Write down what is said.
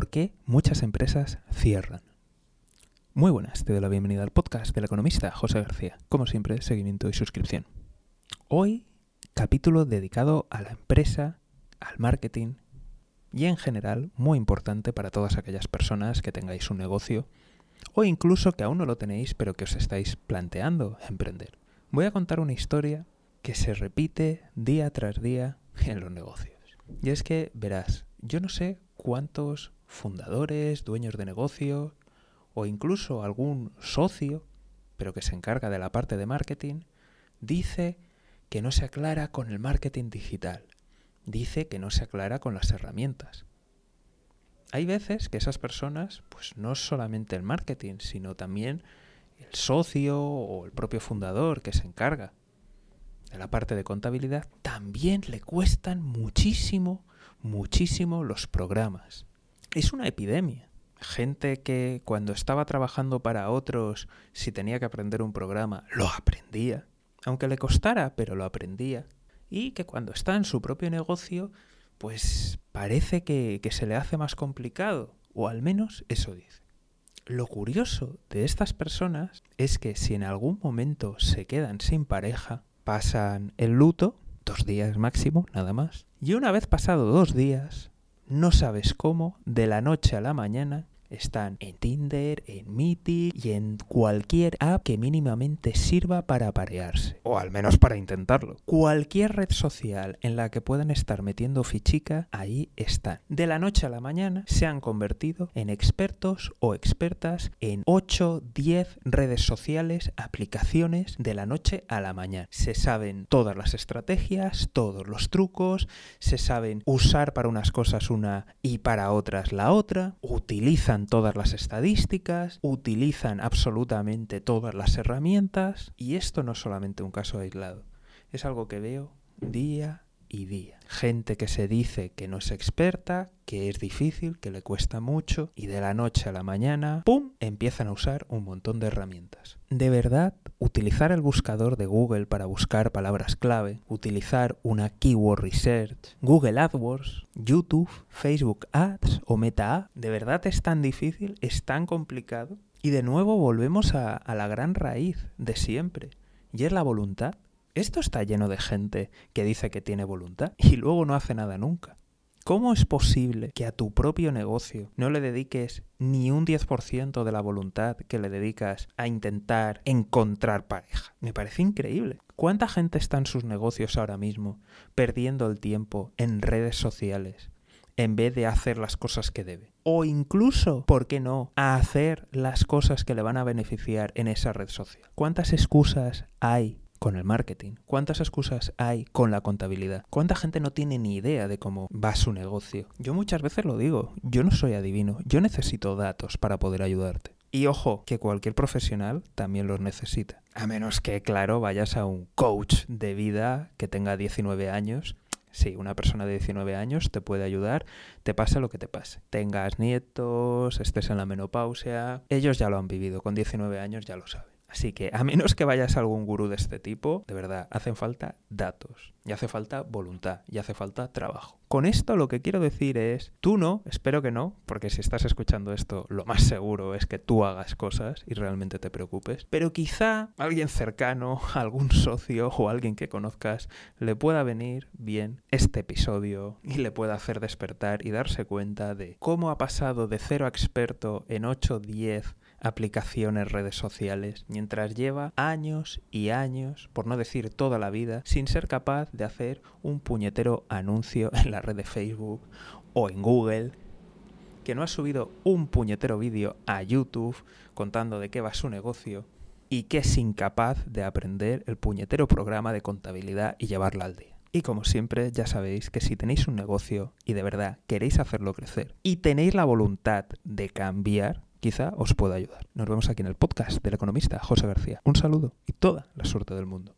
¿Por qué muchas empresas cierran? Muy buenas, te doy la bienvenida al podcast del economista José García. Como siempre, seguimiento y suscripción. Hoy, capítulo dedicado a la empresa, al marketing y en general muy importante para todas aquellas personas que tengáis un negocio o incluso que aún no lo tenéis pero que os estáis planteando emprender. Voy a contar una historia que se repite día tras día en los negocios. Y es que, verás, yo no sé cuántos fundadores, dueños de negocio o incluso algún socio, pero que se encarga de la parte de marketing, dice que no se aclara con el marketing digital. Dice que no se aclara con las herramientas. Hay veces que esas personas, pues no solamente el marketing, sino también el socio o el propio fundador que se encarga de la parte de contabilidad, también le cuestan muchísimo, muchísimo los programas. Es una epidemia. Gente que cuando estaba trabajando para otros, si tenía que aprender un programa, lo aprendía. Aunque le costara, pero lo aprendía. Y que cuando está en su propio negocio, pues parece que, que se le hace más complicado. O al menos eso dice. Lo curioso de estas personas es que si en algún momento se quedan sin pareja, pasan el luto, dos días máximo, nada más. Y una vez pasado dos días, no sabes cómo, de la noche a la mañana, están en Tinder, en Meeting y en cualquier app que mínimamente sirva para aparearse. O al menos para intentarlo. Cualquier red social en la que puedan estar metiendo fichica, ahí están. De la noche a la mañana se han convertido en expertos o expertas en 8, 10 redes sociales, aplicaciones de la noche a la mañana. Se saben todas las estrategias, todos los trucos, se saben usar para unas cosas una y para otras la otra, utilizan todas las estadísticas, utilizan absolutamente todas las herramientas y esto no es solamente un caso aislado, es algo que veo día y. Gente que se dice que no es experta, que es difícil, que le cuesta mucho y de la noche a la mañana, ¡pum!, empiezan a usar un montón de herramientas. De verdad, utilizar el buscador de Google para buscar palabras clave, utilizar una keyword research, Google AdWords, YouTube, Facebook Ads o Meta ¿de verdad es tan difícil? ¿Es tan complicado? Y de nuevo volvemos a la gran raíz de siempre, y es la voluntad. Esto está lleno de gente que dice que tiene voluntad y luego no hace nada nunca. ¿Cómo es posible que a tu propio negocio no le dediques ni un 10% de la voluntad que le dedicas a intentar encontrar pareja? Me parece increíble. ¿Cuánta gente está en sus negocios ahora mismo perdiendo el tiempo en redes sociales en vez de hacer las cosas que debe? O incluso, ¿por qué no?, a hacer las cosas que le van a beneficiar en esa red social. ¿Cuántas excusas hay con el marketing? ¿Cuántas excusas hay con la contabilidad? ¿Cuánta gente no tiene ni idea de cómo va su negocio? Yo muchas veces lo digo, yo no soy adivino, yo necesito datos para poder ayudarte. Y ojo, que cualquier profesional también los necesita. A menos que, claro, vayas a un coach de vida que tenga 19 años. Sí, una persona de 19 años te puede ayudar, te pase lo que te pase. Tengas nietos, estés en la menopausia, ellos ya lo han vivido, con 19 años ya lo saben. Así que a menos que vayas a algún gurú de este tipo, de verdad, hacen falta datos, y hace falta voluntad, y hace falta trabajo. Con esto lo que quiero decir es, tú no, espero que no, porque si estás escuchando esto, lo más seguro es que tú hagas cosas y realmente te preocupes, pero quizá alguien cercano, algún socio o alguien que conozcas, le pueda venir bien este episodio y le pueda hacer despertar y darse cuenta de cómo ha pasado de cero experto en 8, 10 aplicaciones, redes sociales, mientras lleva años y años, por no decir toda la vida, sin ser capaz de hacer un puñetero anuncio en la red de Facebook o en Google, que no ha subido un puñetero vídeo a YouTube contando de qué va su negocio y que es incapaz de aprender el puñetero programa de contabilidad y llevarla al día. Y como siempre, ya sabéis que si tenéis un negocio y de verdad queréis hacerlo crecer y tenéis la voluntad de cambiar, quizá os pueda ayudar. Nos vemos aquí en el podcast del economista José García. Un saludo y toda la suerte del mundo.